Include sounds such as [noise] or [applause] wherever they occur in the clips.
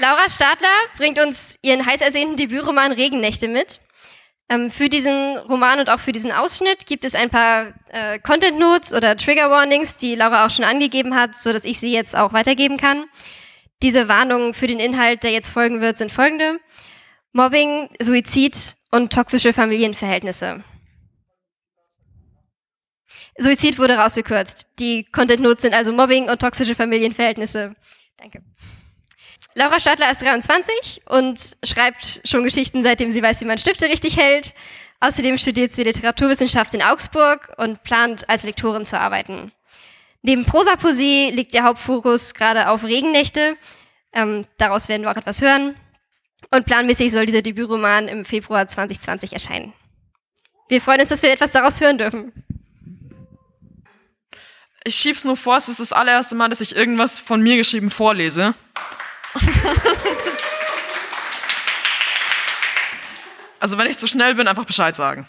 Laura Stadler bringt uns ihren heiß ersehnten Debütroman Regennächte mit. Ähm, für diesen Roman und auch für diesen Ausschnitt gibt es ein paar äh, Content Notes oder Trigger Warnings, die Laura auch schon angegeben hat, so dass ich sie jetzt auch weitergeben kann. Diese Warnungen für den Inhalt, der jetzt folgen wird, sind folgende. Mobbing, Suizid und toxische Familienverhältnisse. Suizid wurde rausgekürzt. Die Content Notes sind also Mobbing und toxische Familienverhältnisse. Danke. Laura Stadler ist 23 und schreibt schon Geschichten, seitdem sie weiß, wie man Stifte richtig hält. Außerdem studiert sie Literaturwissenschaft in Augsburg und plant, als Lektorin zu arbeiten. Neben Prosapoesie liegt der Hauptfokus gerade auf Regennächte. Ähm, daraus werden wir auch etwas hören. Und planmäßig soll dieser Debütroman im Februar 2020 erscheinen. Wir freuen uns, dass wir etwas daraus hören dürfen. Ich schieb's nur vor, es ist das allererste Mal, dass ich irgendwas von mir geschrieben vorlese. [laughs] also wenn ich zu schnell bin, einfach Bescheid sagen.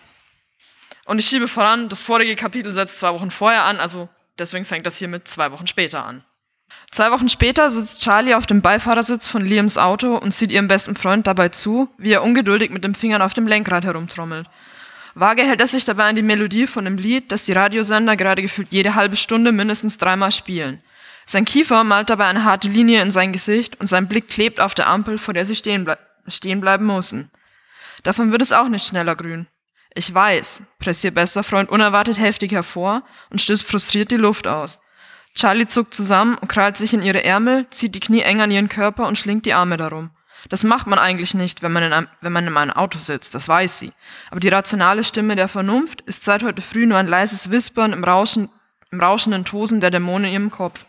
Und ich schiebe voran, das vorige Kapitel setzt zwei Wochen vorher an, also deswegen fängt das hier mit zwei Wochen später an. Zwei Wochen später sitzt Charlie auf dem Beifahrersitz von Liams Auto und sieht ihrem besten Freund dabei zu, wie er ungeduldig mit den Fingern auf dem Lenkrad herumtrommelt. Vage hält er sich dabei an die Melodie von dem Lied, das die Radiosender gerade gefühlt jede halbe Stunde mindestens dreimal spielen. Sein Kiefer malt dabei eine harte Linie in sein Gesicht und sein Blick klebt auf der Ampel, vor der sie stehen, ble stehen bleiben müssen. Davon wird es auch nicht schneller grün. Ich weiß, presst ihr bester Freund unerwartet heftig hervor und stößt frustriert die Luft aus. Charlie zuckt zusammen und krallt sich in ihre Ärmel, zieht die Knie eng an ihren Körper und schlingt die Arme darum. Das macht man eigentlich nicht, wenn man, in einem, wenn man in einem Auto sitzt, das weiß sie. Aber die rationale Stimme der Vernunft ist seit heute früh nur ein leises Wispern im, Rauschen, im rauschenden Tosen der Dämonen in ihrem Kopf.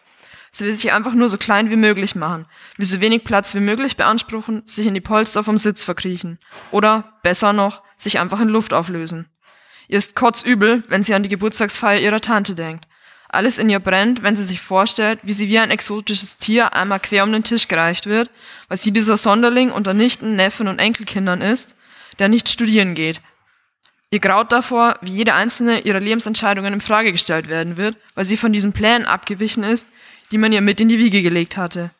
Sie will sich einfach nur so klein wie möglich machen, wie so wenig Platz wie möglich beanspruchen, sich in die Polster vom Sitz verkriechen. Oder, besser noch, sich einfach in Luft auflösen. Ihr ist kotzübel, wenn sie an die Geburtstagsfeier ihrer Tante denkt. Alles in ihr brennt, wenn sie sich vorstellt, wie sie wie ein exotisches Tier einmal quer um den Tisch gereicht wird, weil sie dieser Sonderling unter Nichten, Neffen und Enkelkindern ist, der nicht studieren geht. Ihr graut davor, wie jede einzelne ihrer Lebensentscheidungen in Frage gestellt werden wird, weil sie von diesen Plänen abgewichen ist, die man ihr mit in die Wiege gelegt hatte.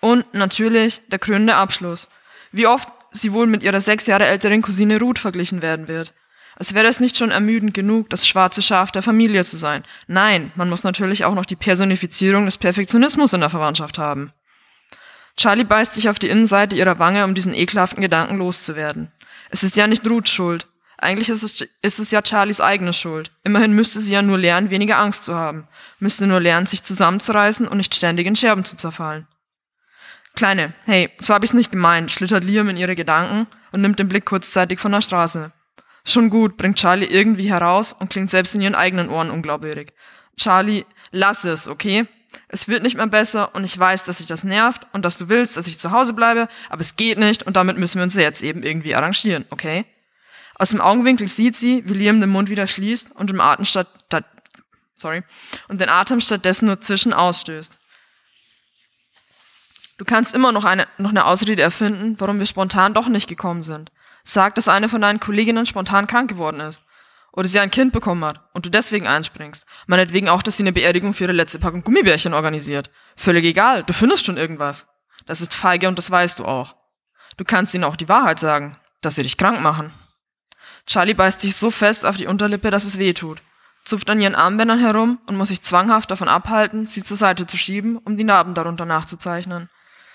Und natürlich der krönende Abschluss. Wie oft sie wohl mit ihrer sechs Jahre älteren Cousine Ruth verglichen werden wird. Als wäre es nicht schon ermüdend genug, das schwarze Schaf der Familie zu sein. Nein, man muss natürlich auch noch die Personifizierung des Perfektionismus in der Verwandtschaft haben. Charlie beißt sich auf die Innenseite ihrer Wange, um diesen ekelhaften Gedanken loszuwerden. Es ist ja nicht Ruths Schuld. Eigentlich ist es, ist es ja Charlies eigene Schuld. Immerhin müsste sie ja nur lernen, weniger Angst zu haben. Müsste nur lernen, sich zusammenzureißen und nicht ständig in Scherben zu zerfallen. Kleine, hey, so hab ich's nicht gemeint, schlittert Liam in ihre Gedanken und nimmt den Blick kurzzeitig von der Straße. Schon gut, bringt Charlie irgendwie heraus und klingt selbst in ihren eigenen Ohren unglaubwürdig. Charlie, lass es, okay? Es wird nicht mehr besser und ich weiß, dass sich das nervt und dass du willst, dass ich zu Hause bleibe, aber es geht nicht und damit müssen wir uns jetzt eben irgendwie arrangieren, okay? Aus dem Augenwinkel sieht sie, wie Liam den Mund wieder schließt und im Atem statt, sorry, und den Atem stattdessen nur zischen ausstößt. Du kannst immer noch eine, noch eine Ausrede erfinden, warum wir spontan doch nicht gekommen sind. Sag, dass eine von deinen Kolleginnen spontan krank geworden ist. Oder sie ein Kind bekommen hat und du deswegen einspringst. Meinetwegen auch, dass sie eine Beerdigung für ihre letzte Packung Gummibärchen organisiert. Völlig egal, du findest schon irgendwas. Das ist feige und das weißt du auch. Du kannst ihnen auch die Wahrheit sagen, dass sie dich krank machen. Charlie beißt sich so fest auf die Unterlippe, dass es weh tut, zupft an ihren Armbändern herum und muss sich zwanghaft davon abhalten, sie zur Seite zu schieben, um die Narben darunter nachzuzeichnen.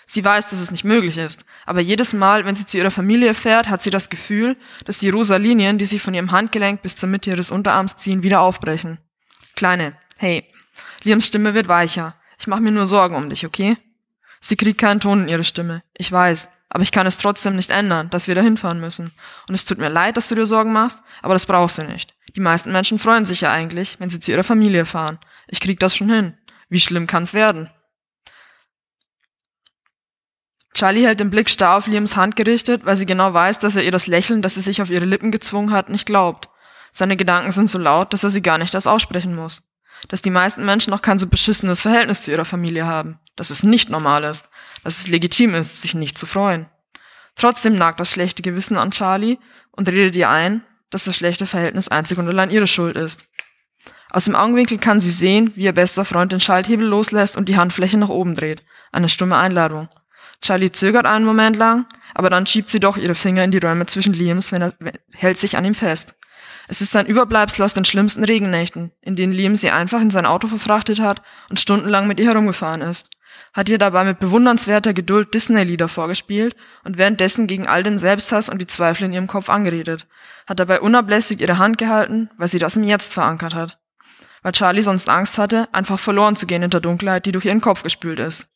Sie weiß, dass es nicht möglich ist, aber jedes Mal, wenn sie zu ihrer Familie fährt, hat sie das Gefühl, dass die rosa Linien, die sie von ihrem Handgelenk bis zur Mitte ihres Unterarms ziehen, wieder aufbrechen. Kleine, hey, Liams Stimme wird weicher. Ich mache mir nur Sorgen um dich, okay? Sie kriegt keinen Ton in ihre Stimme. Ich weiß, aber ich kann es trotzdem nicht ändern, dass wir da hinfahren müssen. Und es tut mir leid, dass du dir Sorgen machst, aber das brauchst du nicht. Die meisten Menschen freuen sich ja eigentlich, wenn sie zu ihrer Familie fahren. Ich krieg das schon hin. Wie schlimm kann's werden? Charlie hält den Blick starr auf Liams Hand gerichtet, weil sie genau weiß, dass er ihr das Lächeln, das sie sich auf ihre Lippen gezwungen hat, nicht glaubt. Seine Gedanken sind so laut, dass er sie gar nicht erst aussprechen muss. Dass die meisten Menschen noch kein so beschissenes Verhältnis zu ihrer Familie haben. Dass es nicht normal ist. Dass es legitim ist, sich nicht zu freuen. Trotzdem nagt das schlechte Gewissen an Charlie und redet ihr ein, dass das schlechte Verhältnis einzig und allein ihre Schuld ist. Aus dem Augenwinkel kann sie sehen, wie ihr bester Freund den Schalthebel loslässt und die Handfläche nach oben dreht. Eine stumme Einladung. Charlie zögert einen Moment lang, aber dann schiebt sie doch ihre Finger in die Räume zwischen Liams, wenn er hält sich an ihm fest. Es ist ein Überbleibsel aus den schlimmsten Regennächten, in denen Liam sie einfach in sein Auto verfrachtet hat und stundenlang mit ihr herumgefahren ist. Hat ihr dabei mit bewundernswerter Geduld Disney-Lieder vorgespielt und währenddessen gegen all den Selbsthass und die Zweifel in ihrem Kopf angeredet. Hat dabei unablässig ihre Hand gehalten, weil sie das im Jetzt verankert hat. Weil Charlie sonst Angst hatte, einfach verloren zu gehen in der Dunkelheit, die durch ihren Kopf gespült ist.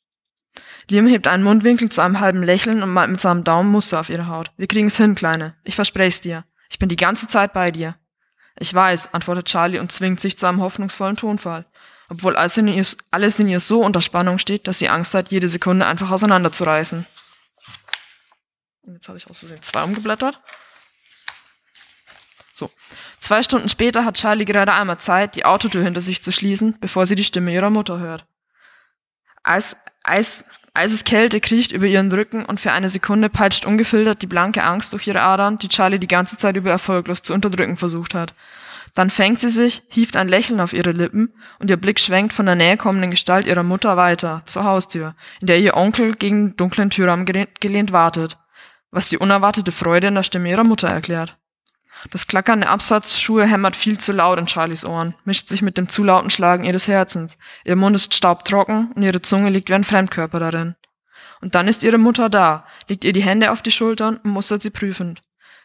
Liam hebt einen Mundwinkel zu einem halben Lächeln und malt mit seinem Daumen Muster auf ihre Haut. Wir kriegen's hin, Kleine. Ich versprech's dir. Ich bin die ganze Zeit bei dir. Ich weiß, antwortet Charlie und zwingt sich zu einem hoffnungsvollen Tonfall, obwohl alles in, ihr, alles in ihr so unter Spannung steht, dass sie Angst hat, jede Sekunde einfach auseinanderzureißen. Und jetzt habe ich aus Versehen zwei umgeblättert. So. Zwei Stunden später hat Charlie gerade einmal Zeit, die Autotür hinter sich zu schließen, bevor sie die Stimme ihrer Mutter hört. Eis, Eis, Eiseskälte kriecht über ihren Rücken und für eine Sekunde peitscht ungefiltert die blanke Angst durch ihre Adern, die Charlie die ganze Zeit über erfolglos zu unterdrücken versucht hat. Dann fängt sie sich, hieft ein Lächeln auf ihre Lippen und ihr Blick schwenkt von der näher kommenden Gestalt ihrer Mutter weiter, zur Haustür, in der ihr Onkel gegen den dunklen Türrahmen gelehnt wartet, was die unerwartete Freude in der Stimme ihrer Mutter erklärt. Das Klackern der Absatzschuhe hämmert viel zu laut in Charlies Ohren, mischt sich mit dem zu lauten Schlagen ihres Herzens. Ihr Mund ist staubtrocken und ihre Zunge liegt wie ein Fremdkörper darin. Und dann ist ihre Mutter da, legt ihr die Hände auf die Schultern und mustert sie prüfend,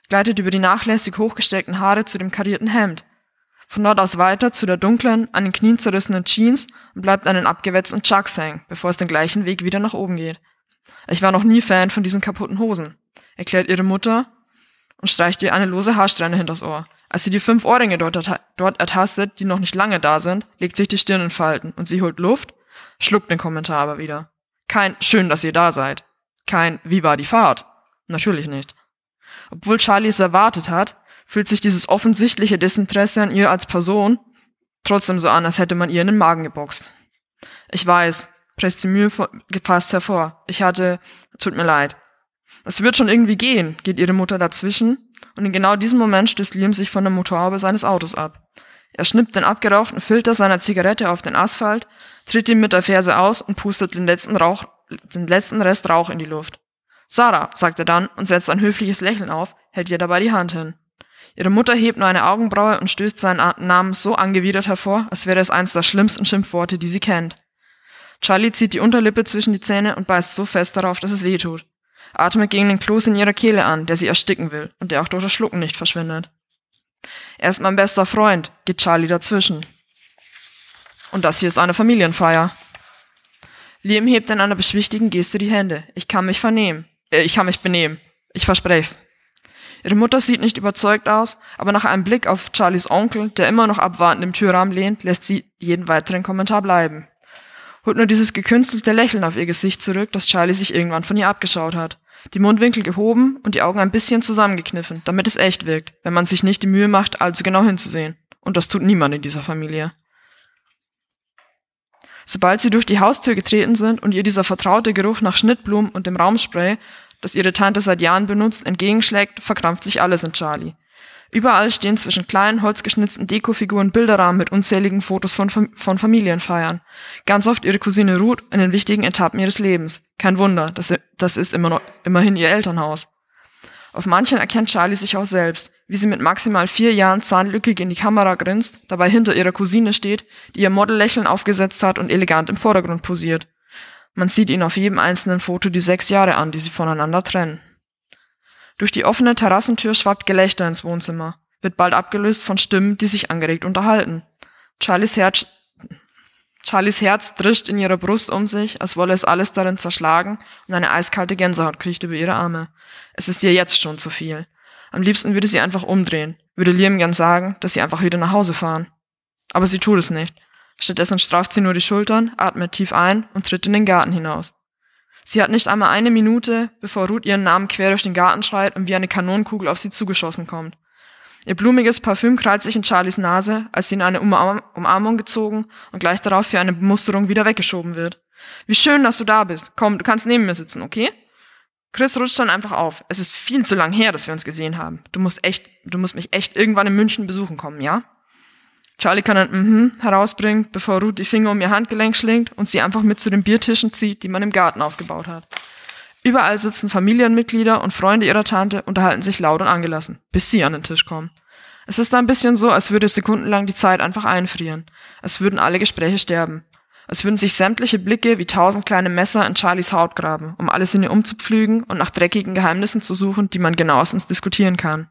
gleitet über die nachlässig hochgesteckten Haare zu dem karierten Hemd, von dort aus weiter zu der dunklen, an den Knien zerrissenen Jeans und bleibt an den abgewetzten Chucks hängen, bevor es den gleichen Weg wieder nach oben geht. Ich war noch nie Fan von diesen kaputten Hosen, erklärt ihre Mutter und streicht ihr eine lose Haarsträhne hinters Ohr. Als sie die fünf Ohrringe dort, dort ertastet, die noch nicht lange da sind, legt sich die Stirn in Falten und sie holt Luft, schluckt den Kommentar aber wieder. Kein schön, dass ihr da seid. Kein wie war die Fahrt? Natürlich nicht. Obwohl Charlie es erwartet hat, fühlt sich dieses offensichtliche Desinteresse an ihr als Person trotzdem so an, als hätte man ihr in den Magen geboxt. Ich weiß, presst sie Mühe gefasst hervor. Ich hatte, tut mir leid. Es wird schon irgendwie gehen, geht ihre Mutter dazwischen, und in genau diesem Moment stößt Liam sich von der Motorhaube seines Autos ab. Er schnippt den abgerauchten Filter seiner Zigarette auf den Asphalt, tritt ihn mit der Ferse aus und pustet den letzten, Rauch, den letzten Rest Rauch in die Luft. Sarah, sagt er dann und setzt ein höfliches Lächeln auf, hält ihr dabei die Hand hin. Ihre Mutter hebt nur eine Augenbraue und stößt seinen Namen so angewidert hervor, als wäre es eines der schlimmsten Schimpfworte, die sie kennt. Charlie zieht die Unterlippe zwischen die Zähne und beißt so fest darauf, dass es weh tut atmet gegen den Kloß in ihrer Kehle an, der sie ersticken will und der auch durch das Schlucken nicht verschwindet. Er ist mein bester Freund, geht Charlie dazwischen. Und das hier ist eine Familienfeier. Liam hebt in einer beschwichtigen Geste die Hände. Ich kann mich vernehmen. Äh, ich kann mich benehmen. Ich versprech's. Ihre Mutter sieht nicht überzeugt aus, aber nach einem Blick auf Charlies Onkel, der immer noch abwartend im Türrahmen lehnt, lässt sie jeden weiteren Kommentar bleiben. Holt nur dieses gekünstelte Lächeln auf ihr Gesicht zurück, das Charlie sich irgendwann von ihr abgeschaut hat die Mundwinkel gehoben und die Augen ein bisschen zusammengekniffen, damit es echt wirkt, wenn man sich nicht die Mühe macht, allzu genau hinzusehen. Und das tut niemand in dieser Familie. Sobald sie durch die Haustür getreten sind und ihr dieser vertraute Geruch nach Schnittblumen und dem Raumspray, das ihre Tante seit Jahren benutzt, entgegenschlägt, verkrampft sich alles in Charlie. Überall stehen zwischen kleinen, holzgeschnitzten Dekofiguren Bilderrahmen mit unzähligen Fotos von, von Familienfeiern. Ganz oft ihre Cousine Ruth in den wichtigen Etappen ihres Lebens. Kein Wunder, das, das ist immer noch, immerhin ihr Elternhaus. Auf manchen erkennt Charlie sich auch selbst, wie sie mit maximal vier Jahren zahnlückig in die Kamera grinst, dabei hinter ihrer Cousine steht, die ihr Modellächeln aufgesetzt hat und elegant im Vordergrund posiert. Man sieht ihn auf jedem einzelnen Foto die sechs Jahre an, die sie voneinander trennen. Durch die offene Terrassentür schwappt Gelächter ins Wohnzimmer, wird bald abgelöst von Stimmen, die sich angeregt unterhalten. Charlies Herz, Charlies Herz drischt in ihrer Brust um sich, als wolle es alles darin zerschlagen und eine eiskalte Gänsehaut kriecht über ihre Arme. Es ist ihr jetzt schon zu viel. Am liebsten würde sie einfach umdrehen, würde Liam gern sagen, dass sie einfach wieder nach Hause fahren. Aber sie tut es nicht. Stattdessen strafft sie nur die Schultern, atmet tief ein und tritt in den Garten hinaus. Sie hat nicht einmal eine Minute, bevor Ruth ihren Namen quer durch den Garten schreit und wie eine Kanonenkugel auf sie zugeschossen kommt. Ihr blumiges Parfüm krallt sich in Charlies Nase, als sie in eine Umarm Umarmung gezogen und gleich darauf für eine Bemusterung wieder weggeschoben wird. Wie schön, dass du da bist. Komm, du kannst neben mir sitzen, okay? Chris rutscht dann einfach auf. Es ist viel zu lang her, dass wir uns gesehen haben. Du musst echt, du musst mich echt irgendwann in München besuchen kommen, ja? Charlie kann ein Mhm herausbringen, bevor Ruth die Finger um ihr Handgelenk schlingt und sie einfach mit zu den Biertischen zieht, die man im Garten aufgebaut hat. Überall sitzen Familienmitglieder und Freunde ihrer Tante, unterhalten sich laut und angelassen, bis sie an den Tisch kommen. Es ist ein bisschen so, als würde sekundenlang die Zeit einfach einfrieren. Es würden alle Gespräche sterben. Es würden sich sämtliche Blicke wie tausend kleine Messer in Charlies Haut graben, um alles in ihr umzupflügen und nach dreckigen Geheimnissen zu suchen, die man genauestens diskutieren kann.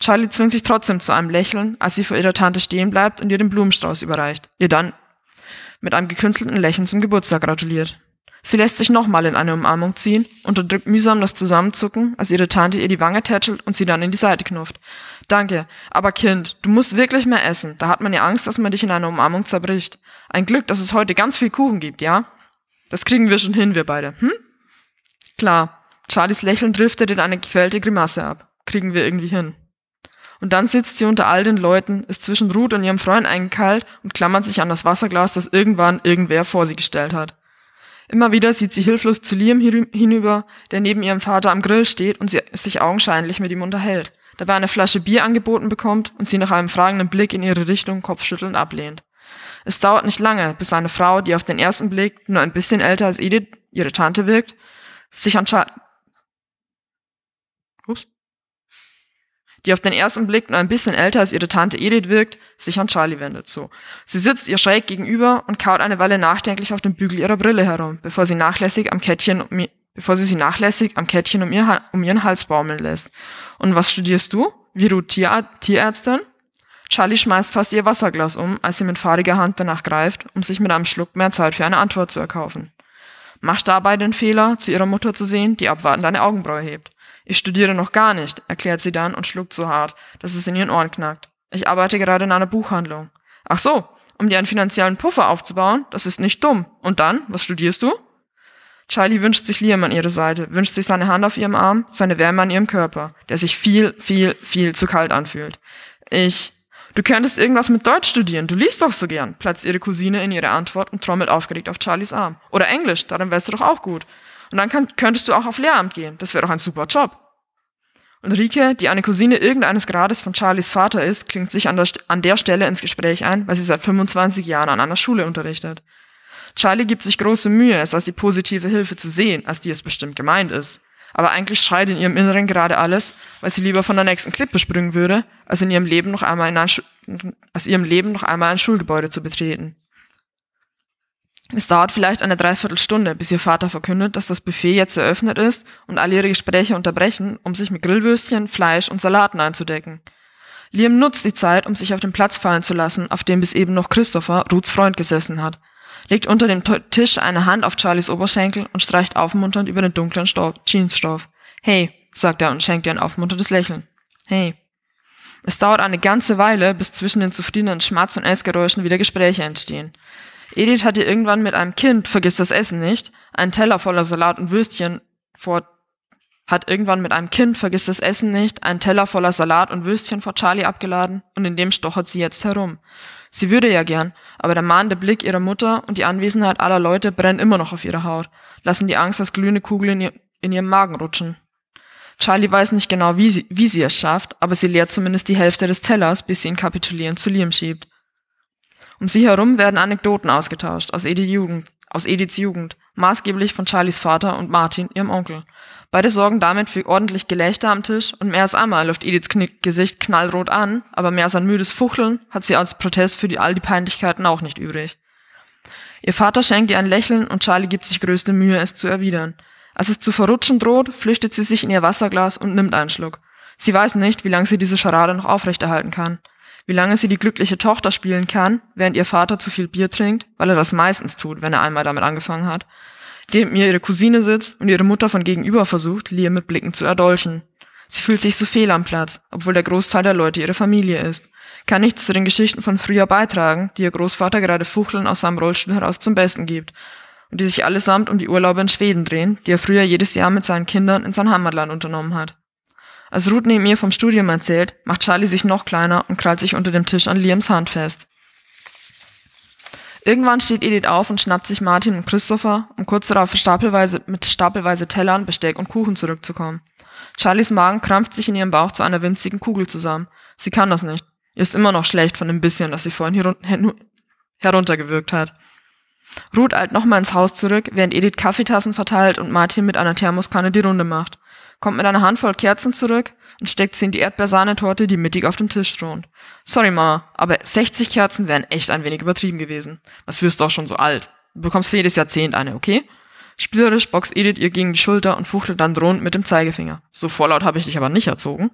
Charlie zwingt sich trotzdem zu einem Lächeln, als sie vor ihrer Tante stehen bleibt und ihr den Blumenstrauß überreicht, ihr dann mit einem gekünstelten Lächeln zum Geburtstag gratuliert. Sie lässt sich nochmal in eine Umarmung ziehen, unterdrückt mühsam das Zusammenzucken, als ihre Tante ihr die Wange tätschelt und sie dann in die Seite knufft. Danke, aber Kind, du musst wirklich mehr essen. Da hat man ja Angst, dass man dich in einer Umarmung zerbricht. Ein Glück, dass es heute ganz viel Kuchen gibt, ja? Das kriegen wir schon hin, wir beide, hm? Klar. Charlies Lächeln driftet in eine gequälte Grimasse ab. Kriegen wir irgendwie hin. Und dann sitzt sie unter all den Leuten, ist zwischen Ruth und ihrem Freund eingekeilt und klammert sich an das Wasserglas, das irgendwann irgendwer vor sie gestellt hat. Immer wieder sieht sie hilflos zu Liam hinüber, der neben ihrem Vater am Grill steht und sie sich augenscheinlich mit ihm unterhält, dabei eine Flasche Bier angeboten bekommt und sie nach einem fragenden Blick in ihre Richtung kopfschüttelnd ablehnt. Es dauert nicht lange, bis eine Frau, die auf den ersten Blick nur ein bisschen älter als Edith, ihre Tante wirkt, sich an die auf den ersten Blick nur ein bisschen älter als ihre Tante Edith wirkt, sich an Charlie wendet. So. Sie sitzt ihr schräg gegenüber und kaut eine Weile nachdenklich auf dem Bügel ihrer Brille herum, bevor sie nachlässig am Kettchen um, bevor sie sie nachlässig am Kettchen um, ihr, um ihren Hals baumeln lässt. Und was studierst du? Wie du Tier, Tierärztin? Charlie schmeißt fast ihr Wasserglas um, als sie mit fahriger Hand danach greift, um sich mit einem Schluck mehr Zeit für eine Antwort zu erkaufen. Macht dabei den Fehler, zu ihrer Mutter zu sehen, die abwartend eine Augenbraue hebt. Ich studiere noch gar nicht, erklärt sie dann und schluckt so hart, dass es in ihren Ohren knackt. Ich arbeite gerade in einer Buchhandlung. Ach so, um dir einen finanziellen Puffer aufzubauen? Das ist nicht dumm. Und dann, was studierst du? Charlie wünscht sich Liam an ihre Seite, wünscht sich seine Hand auf ihrem Arm, seine Wärme an ihrem Körper, der sich viel, viel, viel zu kalt anfühlt. Ich, du könntest irgendwas mit Deutsch studieren, du liest doch so gern, platzt ihre Cousine in ihre Antwort und trommelt aufgeregt auf Charlies Arm. Oder Englisch, darin wärst du doch auch gut. Und dann kann, könntest du auch auf Lehramt gehen. Das wäre doch ein super Job. Und Rike, die eine Cousine irgendeines Grades von Charlies Vater ist, klingt sich an der, an der Stelle ins Gespräch ein, weil sie seit 25 Jahren an einer Schule unterrichtet. Charlie gibt sich große Mühe, es als die positive Hilfe zu sehen, als die es bestimmt gemeint ist. Aber eigentlich schreit in ihrem Inneren gerade alles, weil sie lieber von der nächsten Klippe springen würde, als in ihrem Leben noch einmal in ein, als ihrem Leben noch einmal ein Schulgebäude zu betreten. Es dauert vielleicht eine Dreiviertelstunde, bis ihr Vater verkündet, dass das Buffet jetzt eröffnet ist und alle ihre Gespräche unterbrechen, um sich mit Grillwürstchen, Fleisch und Salaten einzudecken. Liam nutzt die Zeit, um sich auf den Platz fallen zu lassen, auf dem bis eben noch Christopher, Ruths Freund, gesessen hat, legt unter dem Tisch eine Hand auf Charlies Oberschenkel und streicht aufmunternd über den dunklen Jeansstoff. Hey, sagt er und schenkt ihr ein aufmunterndes Lächeln. Hey. Es dauert eine ganze Weile, bis zwischen den zufriedenen Schmatz- und Essgeräuschen wieder Gespräche entstehen. Edith hatte irgendwann mit einem Kind, vergiss das Essen nicht, einen Teller voller Salat und Würstchen vor hat irgendwann mit einem Kind, vergiss das Essen nicht, einen Teller voller Salat und Würstchen vor Charlie abgeladen und in dem stochert sie jetzt herum. Sie würde ja gern, aber der mahnende Blick ihrer Mutter und die Anwesenheit aller Leute brennen immer noch auf ihre Haut, lassen die Angst als glühende Kugel in, ihr, in ihrem Magen rutschen. Charlie weiß nicht genau, wie sie, wie sie es schafft, aber sie leert zumindest die Hälfte des Tellers, bis sie ihn kapitulierend zu Liam schiebt. Um sie herum werden Anekdoten ausgetauscht aus Ediths Jugend, aus Ediths Jugend, maßgeblich von Charlies Vater und Martin, ihrem Onkel. Beide sorgen damit für ordentlich Gelächter am Tisch und mehr als einmal läuft Ediths Knick Gesicht knallrot an, aber mehr als ein müdes Fuchteln hat sie als Protest für die, all die Peinlichkeiten auch nicht übrig. Ihr Vater schenkt ihr ein Lächeln und Charlie gibt sich größte Mühe, es zu erwidern. Als es zu verrutschen droht, flüchtet sie sich in ihr Wasserglas und nimmt einen Schluck. Sie weiß nicht, wie lange sie diese Scharade noch aufrechterhalten kann wie lange sie die glückliche Tochter spielen kann, während ihr Vater zu viel Bier trinkt, weil er das meistens tut, wenn er einmal damit angefangen hat, neben ihr ihre Cousine sitzt und ihre Mutter von gegenüber versucht, Liam mit Blicken zu erdolchen. Sie fühlt sich so fehl am Platz, obwohl der Großteil der Leute ihre Familie ist, kann nichts zu den Geschichten von früher beitragen, die ihr Großvater gerade Fuchteln aus seinem Rollstuhl heraus zum Besten gibt und die sich allesamt um die Urlaube in Schweden drehen, die er früher jedes Jahr mit seinen Kindern in sein Heimatland unternommen hat. Als Ruth neben ihr vom Studium erzählt, macht Charlie sich noch kleiner und krallt sich unter dem Tisch an Liams Hand fest. Irgendwann steht Edith auf und schnappt sich Martin und Christopher, um kurz darauf stapelweise, mit stapelweise Tellern, Besteck und Kuchen zurückzukommen. Charlies Magen krampft sich in ihrem Bauch zu einer winzigen Kugel zusammen. Sie kann das nicht. Ihr ist immer noch schlecht von dem bisschen, das sie vorhin heruntergewirkt hat. Ruth eilt nochmal ins Haus zurück, während Edith Kaffeetassen verteilt und Martin mit einer Thermoskanne die Runde macht. Kommt mit einer Handvoll Kerzen zurück und steckt sie in die Erdbeersahnetorte, die mittig auf dem Tisch thront. Sorry, Mama, aber 60 Kerzen wären echt ein wenig übertrieben gewesen. Was wirst du auch schon so alt? Du bekommst für jedes Jahrzehnt eine, okay? Spielerisch boxt Edith ihr gegen die Schulter und fuchtelt dann drohend mit dem Zeigefinger. So vorlaut habe ich dich aber nicht erzogen.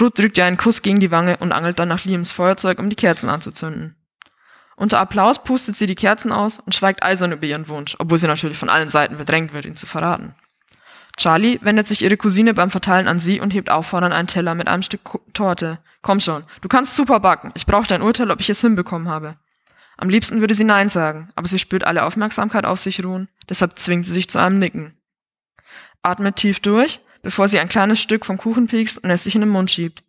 Ruth drückt ihr einen Kuss gegen die Wange und angelt dann nach Liams Feuerzeug, um die Kerzen anzuzünden. Unter Applaus pustet sie die Kerzen aus und schweigt eisern über ihren Wunsch, obwohl sie natürlich von allen Seiten bedrängt wird, ihn zu verraten. Charlie wendet sich ihre Cousine beim Verteilen an sie und hebt auffordernd einen Teller mit einem Stück Torte. Komm schon, du kannst super backen. Ich brauche dein Urteil, ob ich es hinbekommen habe. Am liebsten würde sie Nein sagen, aber sie spürt alle Aufmerksamkeit auf sich ruhen, deshalb zwingt sie sich zu einem Nicken. Atmet tief durch, bevor sie ein kleines Stück vom Kuchen piekst und es sich in den Mund schiebt.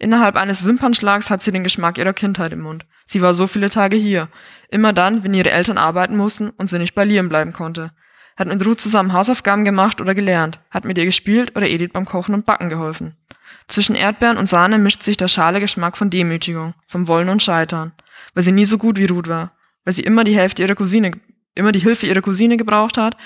Innerhalb eines Wimpernschlags hat sie den Geschmack ihrer Kindheit im Mund. Sie war so viele Tage hier. Immer dann, wenn ihre Eltern arbeiten mussten und sie nicht bei Liam bleiben konnte. Hat mit Ruth zusammen Hausaufgaben gemacht oder gelernt. Hat mit ihr gespielt oder Edith beim Kochen und Backen geholfen. Zwischen Erdbeeren und Sahne mischt sich der schale Geschmack von Demütigung, vom Wollen und Scheitern. Weil sie nie so gut wie Ruth war. Weil sie immer die Hälfte ihrer Cousine, immer die Hilfe ihrer Cousine gebraucht hat,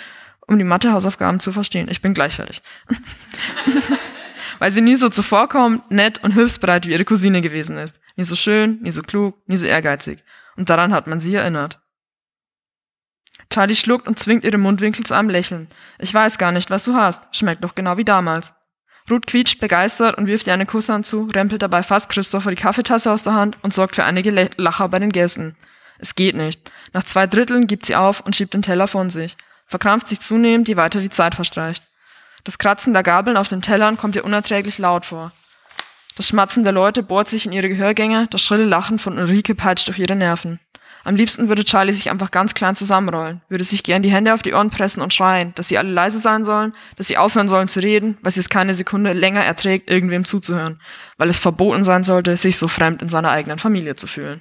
um die Mathehausaufgaben zu verstehen. Ich bin gleich fertig. [laughs] weil sie nie so zuvorkommt, nett und hilfsbereit wie ihre Cousine gewesen ist. Nie so schön, nie so klug, nie so ehrgeizig. Und daran hat man sie erinnert. Charlie schluckt und zwingt ihre Mundwinkel zu einem Lächeln. Ich weiß gar nicht, was du hast. Schmeckt doch genau wie damals. Ruth quietscht begeistert und wirft ihr eine Kusshand zu, rempelt dabei fast Christopher die Kaffeetasse aus der Hand und sorgt für einige Lacher bei den Gästen. Es geht nicht. Nach zwei Dritteln gibt sie auf und schiebt den Teller von sich. Verkrampft sich zunehmend, je weiter die Zeit verstreicht. Das Kratzen der Gabeln auf den Tellern kommt ihr unerträglich laut vor. Das Schmatzen der Leute bohrt sich in ihre Gehörgänge, das schrille Lachen von Ulrike peitscht durch ihre Nerven. Am liebsten würde Charlie sich einfach ganz klein zusammenrollen, würde sich gern die Hände auf die Ohren pressen und schreien, dass sie alle leise sein sollen, dass sie aufhören sollen zu reden, weil sie es keine Sekunde länger erträgt, irgendwem zuzuhören, weil es verboten sein sollte, sich so fremd in seiner eigenen Familie zu fühlen.